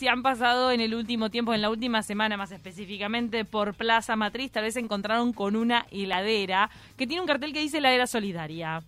si han pasado en el último tiempo, en la última semana más específicamente, por Plaza Matriz, tal vez se encontraron con una heladera que tiene un cartel que dice heladera solidaria.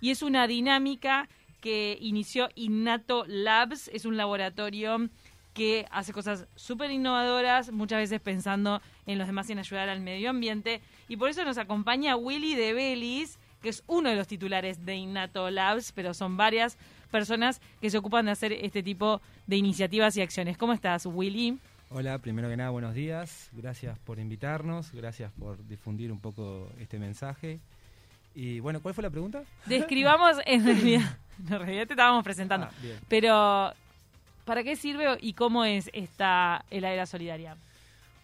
Y es una dinámica que inició Innato Labs, es un laboratorio que hace cosas súper innovadoras, muchas veces pensando en los demás y en ayudar al medio ambiente. Y por eso nos acompaña Willy de Belis, que es uno de los titulares de Innato Labs, pero son varias personas que se ocupan de hacer este tipo de iniciativas y acciones. ¿Cómo estás, Willy? Hola, primero que nada, buenos días. Gracias por invitarnos, gracias por difundir un poco este mensaje. Y bueno, ¿cuál fue la pregunta? Describamos, en realidad, en realidad te estábamos presentando, Ah, pero ¿para qué sirve y cómo es esta heladera solidaria?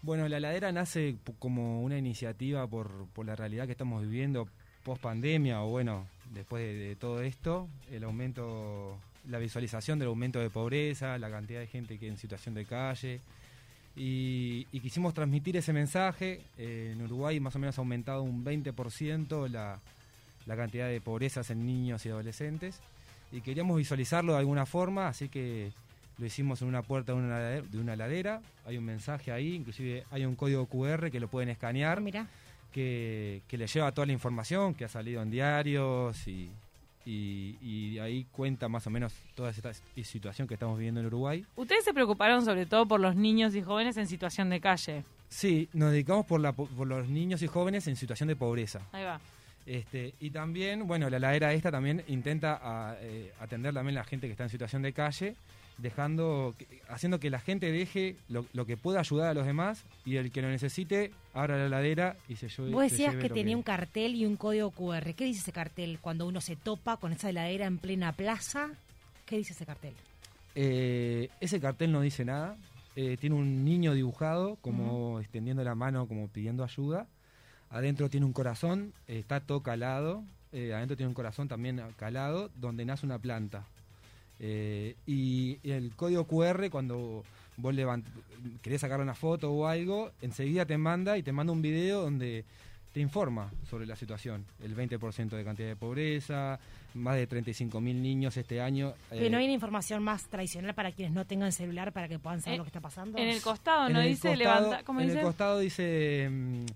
Bueno, la heladera nace como una iniciativa por, por la realidad que estamos viviendo post pandemia o bueno, después de, todo esto, el aumento, la visualización del aumento de pobreza, la cantidad de gente que en situación de calle. Y, quisimos transmitir ese mensaje. Eh, en Uruguay más o menos ha aumentado un 20% la, la cantidad de pobrezas en niños y adolescentes. Y queríamos visualizarlo de alguna forma, así que lo hicimos en una puerta de una, heladera- de una heladera. Hay un mensaje ahí, inclusive hay un código QR que lo pueden escanear, Mira, que, que le lleva toda la información que ha salido en diarios y, y- y ahí cuenta más o menos toda esta situación que estamos viviendo en Uruguay. Ustedes se preocuparon sobre todo por los niños y jóvenes en situación de calle. Sí, nos dedicamos por, la, po- por los niños y jóvenes en situación de pobreza. Ahí va. Este, y también, bueno, la heladera esta también intenta a, eh, atender también a la gente que está en situación de calle, dejando, haciendo que la gente deje lo, lo que pueda ayudar a los demás y el que lo necesite abra la heladera y se lleve. vos decías que tenía un cartel y un código QR. ¿Qué dice ese cartel cuando uno se topa con esa heladera en plena plaza? ¿Qué dice ese cartel? Eh, ese cartel no dice nada. eh, tiene un niño dibujado como extendiendo la mano, como pidiendo ayuda. Adentro tiene un corazón, eh, está todo calado. eh, adentro tiene un corazón también calado, donde nace una planta. Eh, y el código QR, cuando vos levant- querés sacar una foto o algo, enseguida te manda y te manda un video donde te informa sobre la situación. El 20% de cantidad de pobreza, más de 35.000 niños este año. Que eh, no hay una información más tradicional para quienes no tengan celular para que puedan saber Eh, lo que está pasando. En el costado, en ¿no? el Dice costado- levanta. ¿Cómo en dice? el costado dice mm,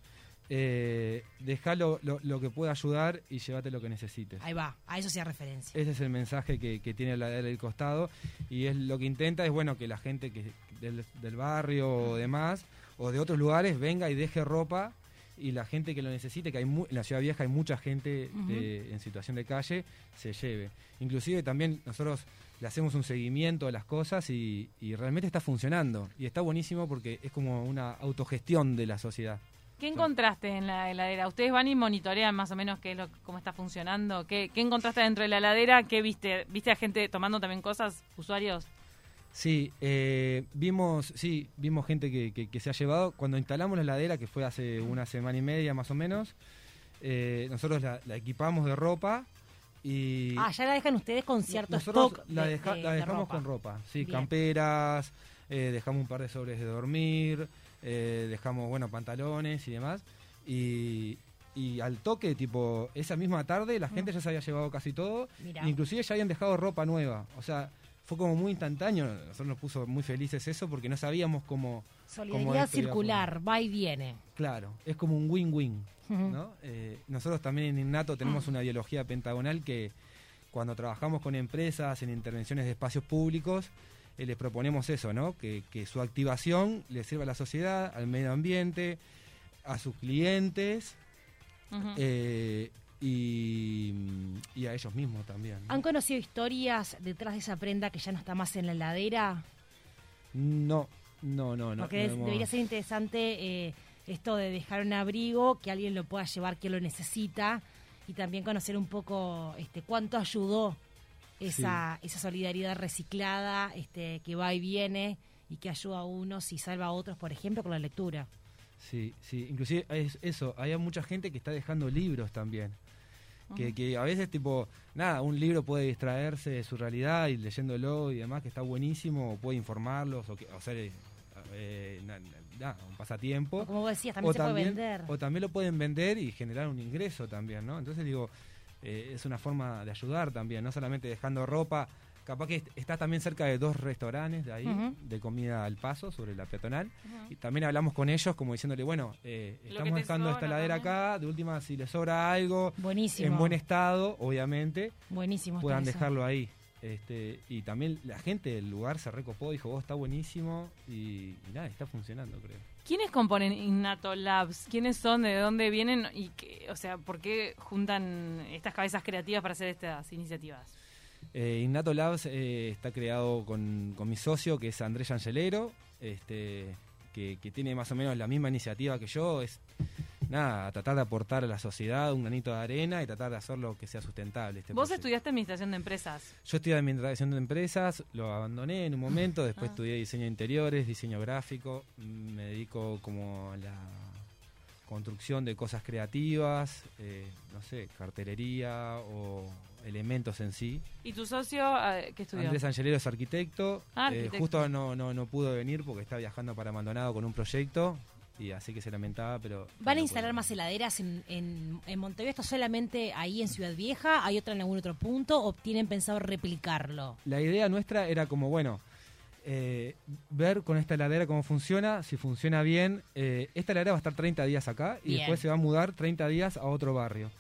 eh, deja lo, lo- lo que pueda ayudar y llévate lo que necesites. Ahí va, a eso hacía referencia. Ese es el mensaje que, que tiene la del costado y es lo que intenta es bueno que la gente que del, del barrio o demás o de otros lugares venga y deje ropa y la gente que lo necesite, que hay mu- en la ciudad vieja hay mucha gente eh, en situación de calle, se lleve. Inclusive también nosotros le hacemos un seguimiento a las cosas y, y realmente está funcionando. Y está buenísimo porque es como una autogestión de la sociedad. ¿Qué encontraste en la heladera? Ustedes van y monitorean más o menos qué es lo, cómo está funcionando. ¿Qué, qué encontraste dentro de la heladera? ¿Qué viste? ¿Viste a gente tomando también cosas, usuarios? Sí, eh, vimos, sí, vimos gente que, que- que se ha llevado. Cuando instalamos la heladera, que fue hace una semana y media más o menos, eh, nosotros la, la equipamos de ropa y Ah, ya la dejan ustedes con cierto nosotros stock la, de- deja- de- la de dejamos ropa. con ropa. Sí, Bien. camperas, eh, dejamos un par de sobres de dormir, eh, dejamos, bueno, pantalones y demás. Y, y al toque, tipo, esa misma tarde la gente ya se había llevado casi todo. Mirá. Inclusive ya habían dejado ropa nueva. O sea, fue como muy instantáneo. Nosotros nos puso muy felices eso porque no sabíamos cómo... cómo Solidaridad esto circular, va y viene. Claro, es como un win-win. Eh, nosotros también en Innato tenemos una ideología pentagonal que cuando trabajamos con empresas en intervenciones de espacios públicos, eh, les proponemos eso, ¿no? Que, que su activación le sirva a la sociedad, al medio ambiente, a sus clientes eh, y, y a ellos mismos también. ¿no? ¿Han conocido historias detrás de esa prenda que ya no está más en la heladera? No, no, no, no. Porque no es- hemos- debería ser interesante eh, esto de dejar un abrigo, que alguien lo pueda llevar, que lo necesita, y también conocer un poco este, cuánto ayudó esa, esa solidaridad reciclada este, que va y viene y que ayuda a unos y salva a otros, por ejemplo, con la lectura. Sí, sí, inclusive es eso, hay mucha gente que está dejando libros también. Que, que a veces, tipo, nada, un libro puede distraerse de su realidad y leyéndolo y demás, que está buenísimo, o puede informarlos, o, que, o ser eh, na- un pasatiempo. O como vos decías, también o se también, puede vender. O también lo pueden vender y generar un ingreso también, ¿no? Entonces digo, eh, es una forma de ayudar también, no solamente dejando ropa capaz que est- estás también cerca de dos restaurantes de ahí, de comida al paso, sobre la peatonal. Y también hablamos con ellos como diciéndole, bueno, eh, estamos dejando esta heladera acá, de última, si les sobra algo, Buenísimo. en buen estado, obviamente, Buenísimo. puedan eso. dejarlo ahí. Este, y también la gente del lugar se recopó, dijo, vos está buenísimo y, y nada, está funcionando, creo. ¿Quiénes componen Innato Labs? ¿Quiénes son? ¿De dónde vienen? Y o sea, ¿por qué juntan estas cabezas creativas para hacer estas iniciativas? Eh, Labs eh, está creado con, con mi socio, que es Andrés Angelero, este, que, que tiene más o menos la misma iniciativa que yo. Es nada, tratar de aportar a la sociedad un granito de arena y tratar de hacerlo que sea sustentable. Este Vos estudiaste administración de empresas. Yo estudié administración de empresas, lo abandoné en un momento, después Ah. estudié diseño de interiores, diseño gráfico, me dedico como a la construcción de cosas creativas, eh, no sé, cartelería o elementos en sí. ¿Y tu socio eh, qué estudió? Andrés Angelero es arquitecto. Ah, eh, arquitecto. justo no, no, no pudo venir porque está viajando para Maldonado con un proyecto y así que se lamentaba, pero... ¿Van a instalar más heladeras en, en, en Montevideo? ¿Esto solamente ahí en Ciudad Vieja? ¿Hay otra en algún otro punto? ¿O tienen pensado replicarlo? La idea nuestra era como, bueno, eh, ver con esta heladera cómo funciona, si funciona bien. Eh, esta heladera va a estar 30 días acá y Bien. después se va a mudar 30 días a otro barrio.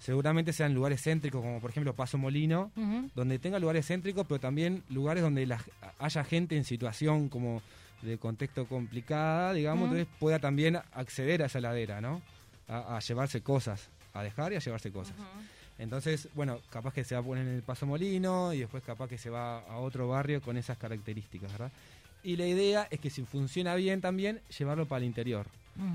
Seguramente sean lugares céntricos, como por ejemplo Paso Molino, donde tenga lugares céntricos, pero también lugares donde la- haya gente en situación como de contexto complicada, digamos, entonces pueda también acceder a esa heladera, ¿no? A, a llevarse cosas, a dejar y a llevarse cosas. Entonces, bueno, capaz que se va a poner en el Paso Molino y después capaz que se va a otro barrio con esas características, ¿verdad? Y la idea es que si funciona bien también, llevarlo para el interior.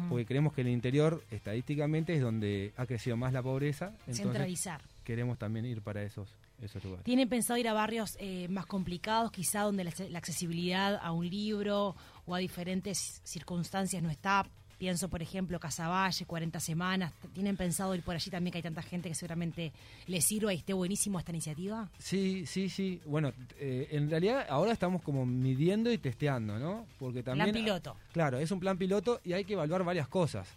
Porque creemos que el interior, estadísticamente, es donde ha crecido más la pobreza. Entonces, Centralizar. queremos también ir para esos, esos lugares. ¿Tienen pensado ir a barrios eh, más complicados, quizá donde la, la accesibilidad a un libro o a diferentes circunstancias no está? Pienso, por ejemplo, Casaballe, 40 semanas. ¿Tienen pensado ir por allí también, que hay tanta gente que seguramente les sirva y esté buenísimo esta iniciativa? Sí, sí, sí. Bueno, eh, en realidad ahora estamos como midiendo y testeando, ¿no? Porque también... Plan piloto. Claro, es un plan piloto y hay que evaluar varias cosas.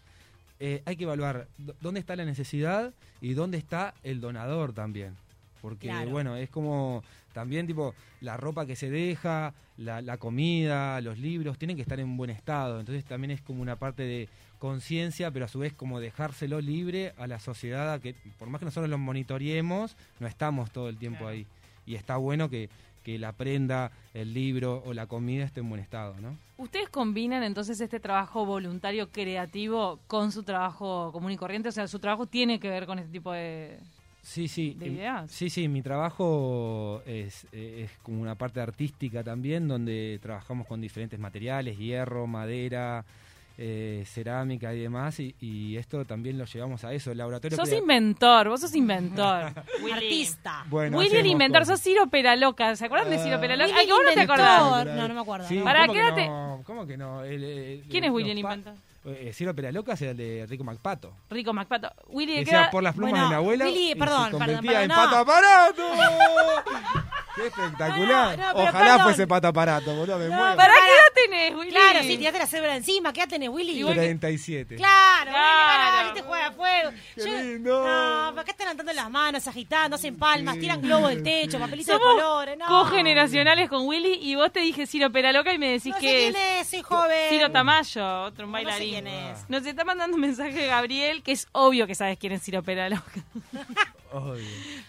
Eh, hay que evaluar dónde está la necesidad y dónde está el donador también. Porque, Claro. bueno, es como también tipo la ropa que se deja, la, la comida, los libros, tienen que estar en buen estado. Entonces también es como una parte de conciencia, pero a su vez como dejárselo libre a la sociedad, a que por más que nosotros lo monitoreemos, no estamos todo el tiempo ahí. Y está bueno que, que la prenda, el libro o la comida esté en buen estado, ¿no? ¿Ustedes combinan entonces este trabajo voluntario creativo con su trabajo común y corriente? O sea, su trabajo tiene que ver con este tipo de... Sí, sí. de ideas. Sí, sí, mi trabajo es, es como una parte artística también, donde trabajamos con diferentes materiales, hierro, madera, eh, cerámica y demás, y, y esto también lo llevamos a eso, el laboratorio. Sos crea- inventor, vos sos inventor. Artista. Bueno, Willy el inventor, sos Ciro Peraloca. ¿Se acuerdan de Ciro Ah. Peraloca? Ay, vos no te acordás. No, no me acuerdo. Sí, ¿cómo ¿qué que no? ¿Cómo que no? El, el- ¿Quién es Willy el inventor? Eh, Ciro Peraloca es el de Rico Macpato. Rico Macpato. Willy, ¿de qué por las plumas Bueno, de mi abuela. Willy, y perdón, se perdón, convertía en perdón, pato no. aparato. ¡Qué espectacular! No, no, Ojalá perdón. fuese pato aparato, boludo, me muero. ¿Para qué edad tenés, Willy? Claro, sí, tiraste la cebra encima. ¿Qué edad tenés, Willy? Igual que- 37. Claro, Claro. bueno, te juega a fuego. Qué Yo- lindo. No, ¿para qué están levantando las manos, agitando, hacen palmas, Sí, tiran globos del techo, papelitos de colores? No. cogeneracionales con Willy y vos te dije Ciro Peraloca y me decís No sé que quién es, soy joven. Ciro Tamayo, otro No sé bailarín. quién es. Nos está mandando un mensaje Gabriel, que es obvio que sabes quién es Ciro Peraloca. Obvio.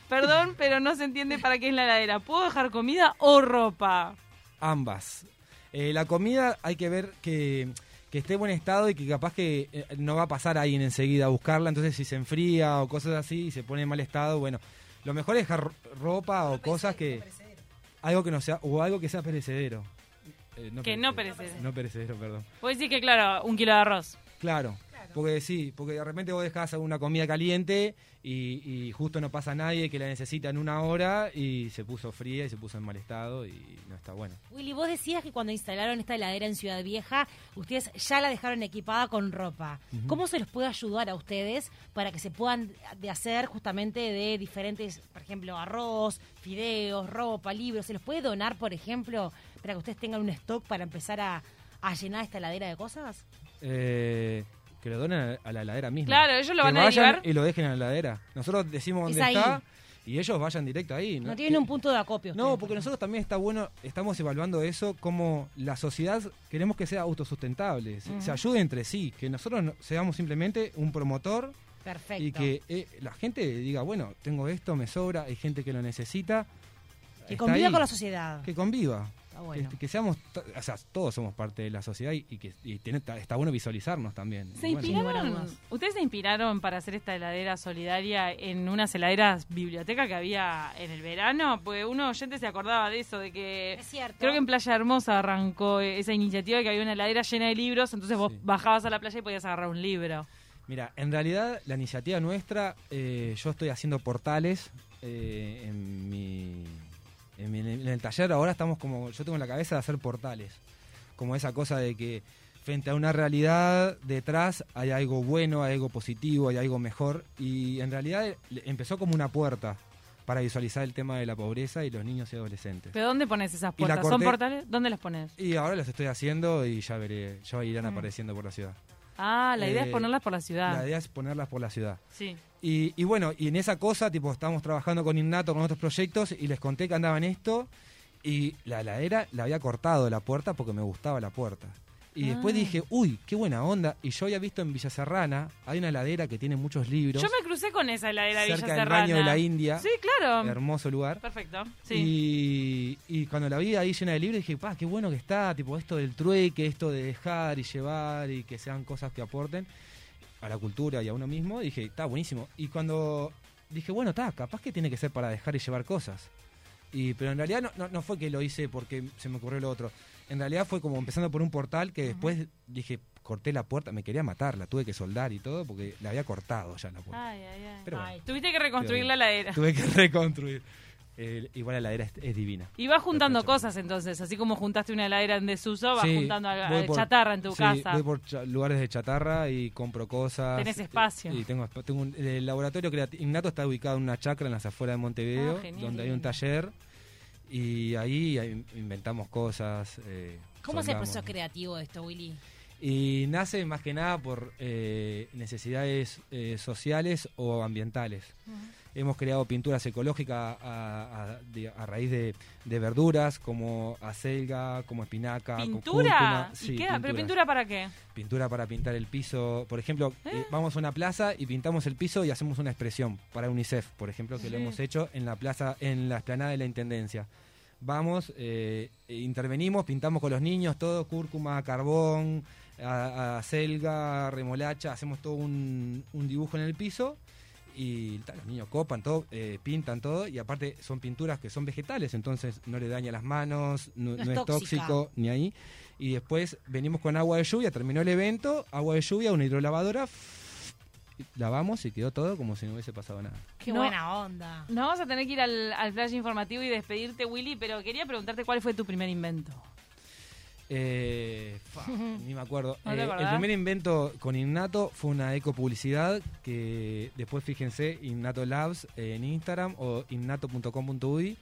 Perdón, pero no se entiende para qué es la heladera. ¿Puedo dejar comida o ropa? Ambas. Eh, la comida hay que ver que, que esté en buen estado y que capaz que eh, no va a pasar ahí en enseguida a buscarla. Entonces, si se enfría o cosas así y se pone en mal estado, bueno, lo mejor es dejar ro- ropa o cosas que. Algo que no sea. O algo que sea perecedero. Eh, Que no perecedero. No perecedero, perdón. Puedo decir que, claro, un kilo de arroz. Claro, porque sí, porque de repente vos dejás una comida caliente y, y justo no pasa nadie que la necesita en una hora y se puso fría y se puso en mal estado y no está bueno. Willy, vos decías que cuando instalaron esta heladera en Ciudad Vieja, ustedes ya la dejaron equipada con ropa. ¿Cómo se les puede ayudar a ustedes para que se puedan de hacer justamente de diferentes, por ejemplo, arroz, fideos, ropa, libros? ¿Se les puede donar, por ejemplo, para que ustedes tengan un stock para empezar a, a llenar esta heladera de cosas? Eh, que lo donen a la heladera misma. Claro, ellos lo Que van a vayan derivar. y lo dejen en la heladera. Nosotros decimos Es dónde ahí. está y ellos vayan directo ahí. No tienen un punto de acopio. No, ustedes, porque nosotros también está bueno, estamos evaluando eso, como la sociedad queremos que sea autosustentable, se, se ayude entre sí, que nosotros no- seamos simplemente un promotor Perfecto. y que eh, la gente diga, bueno, tengo esto, me sobra, hay gente que lo necesita. Que está conviva ahí, con la sociedad. Que conviva. Está bueno. Que, que seamos, to- o sea, todos somos parte de la sociedad y, y que y tiene- está, bueno visualizarnos también. ¿Se bueno, inspiraron? ¿Ustedes se inspiraron para hacer esta heladera solidaria en unas heladeras biblioteca que había en el verano? Pues uno oyente se acordaba de eso, de que Es cierto. creo que en Playa Hermosa arrancó esa iniciativa de que había una heladera llena de libros, entonces vos Sí. bajabas a la playa y podías agarrar un libro. Mira, en realidad la iniciativa nuestra, eh, yo estoy haciendo portales eh, en, mi, en, el taller. Ahora estamos como, yo tengo en la cabeza de hacer portales. Como esa cosa de que frente a una realidad detrás hay algo bueno, hay algo positivo, hay algo mejor. Y en realidad empezó como una puerta para visualizar el tema de la pobreza y los niños y adolescentes. ¿Pero dónde pones esas puertas? ¿Son portales? ¿Dónde las pones? Y ahora los estoy haciendo y ya veré, ya irán Mm. apareciendo por la ciudad. Ah, la idea es Eh, ponerlas por la ciudad. La idea es ponerlas por la ciudad. Sí. Y, y bueno, y en esa cosa, tipo, estábamos trabajando con Innato, con otros proyectos, y les conté que andaba en esto, y la heladera la había cortado la puerta porque me gustaba la puerta. Y después Ah. dije, uy, qué buena onda. Y yo había visto en Villa Serrana, hay una heladera que tiene muchos libros, Yo me crucé con esa heladera de Villa cerca del Serrana. baño de la India, Sí, claro. hermoso lugar. Perfecto. Sí. Y, y cuando la vi ahí llena de libros, dije, pa, qué bueno que está, tipo, esto del trueque, esto de dejar y llevar y que sean cosas que aporten a la cultura y a uno mismo, dije, está buenísimo. Y cuando dije, bueno, está, capaz que tiene que ser para dejar y llevar cosas. Y, pero en realidad no, no, no fue que lo hice porque se me ocurrió lo otro. En realidad fue como empezando por un portal que después dije, corté la puerta, me quería matar, la tuve que soldar y todo porque la había cortado ya la puerta. Ay, ay, ay. Pero bueno. Tuviste que reconstruir la heladera. tuve que reconstruir. Eh, igual la heladera es, es divina. Y vas juntando Perfecto. cosas entonces, así como juntaste una heladera en desuso, vas Sí, juntando al por- chatarra en tu sí, casa. Voy por lugares de chatarra y compro cosas. Tenés espacio. Y tengo, espa- tengo un- el laboratorio creativo. Innato está ubicado en una chacra en las afueras de Montevideo, Ah, donde hay un taller. Y ahí inventamos cosas. eh, ¿Cómo es el proceso creativo de esto, Willy? Y nace más que nada por eh, necesidades eh, sociales o ambientales. Hemos creado pinturas ecológicas a, a- de- a raíz de, de verduras como acelga, como espinaca, ¿Pintura? cúrcuma. ¿Y Sí, qué? ¿Pero pintura para qué? pintura para pintar el piso. Por ejemplo, ¿Eh? eh, vamos a una plaza y pintamos el piso y hacemos una expresión para UNICEF, por ejemplo, que lo hemos hecho en la plaza, en la explanada de la Intendencia. Vamos, eh, intervenimos, pintamos con los niños todo, cúrcuma, carbón, a- acelga, remolacha, hacemos todo un, un dibujo en el piso y ta, los niños copan todo, eh, pintan todo y aparte son pinturas que son vegetales, entonces no le daña las manos, no, No es no es tóxica. tóxico ni ahí. Y después venimos con agua de lluvia, terminó el evento, agua de lluvia, una hidrolavadora, lavamos y quedó todo como si no hubiese pasado nada. Qué No. buena onda. Nos vamos a tener que ir al, al flash informativo y despedirte, Willy, pero quería preguntarte cuál fue tu primer invento. Eh, fa, ni me acuerdo. ¿No te Eh, el primer invento con Innato fue una ecopublicidad que después fíjense, Innato Labs eh, en Instagram o innato.com.uy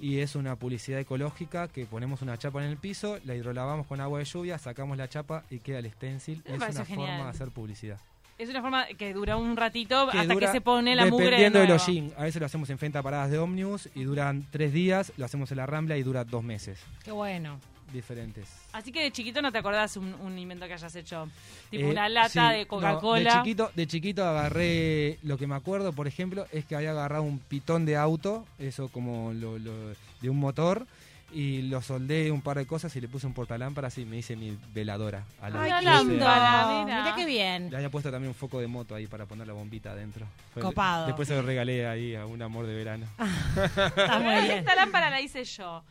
y es una publicidad ecológica que ponemos una chapa en el piso, la hidrolavamos con agua de lluvia, sacamos la chapa y queda el stencil. Me es una genial. forma de hacer publicidad. Es una forma que dura un ratito Que hasta que se pone la mugre de Dependiendo de nuevo. los jeans. A veces lo hacemos en frente a paradas de ómnibus y duran tres días, lo hacemos en la Rambla y dura dos meses. Qué bueno. Diferentes. Así que de chiquito no te acordás un, un invento que hayas hecho. Tipo Eh, una lata sí, de no, Coca-Cola. de, chiquito, de chiquito agarré, lo que me acuerdo, por ejemplo, es que había agarrado un pitón de auto, eso como lo, lo- de un motor, y lo soldé un par de cosas y le puse un portalámparas y me hice mi veladora. A la Ay, qué lindo. mira. Mira qué bien. Le había puesto también un foco de moto ahí para poner la bombita adentro. Fue- Copado. Después se lo regalé ahí a un amor de verano. Está muy bien. Esta lámpara la hice yo.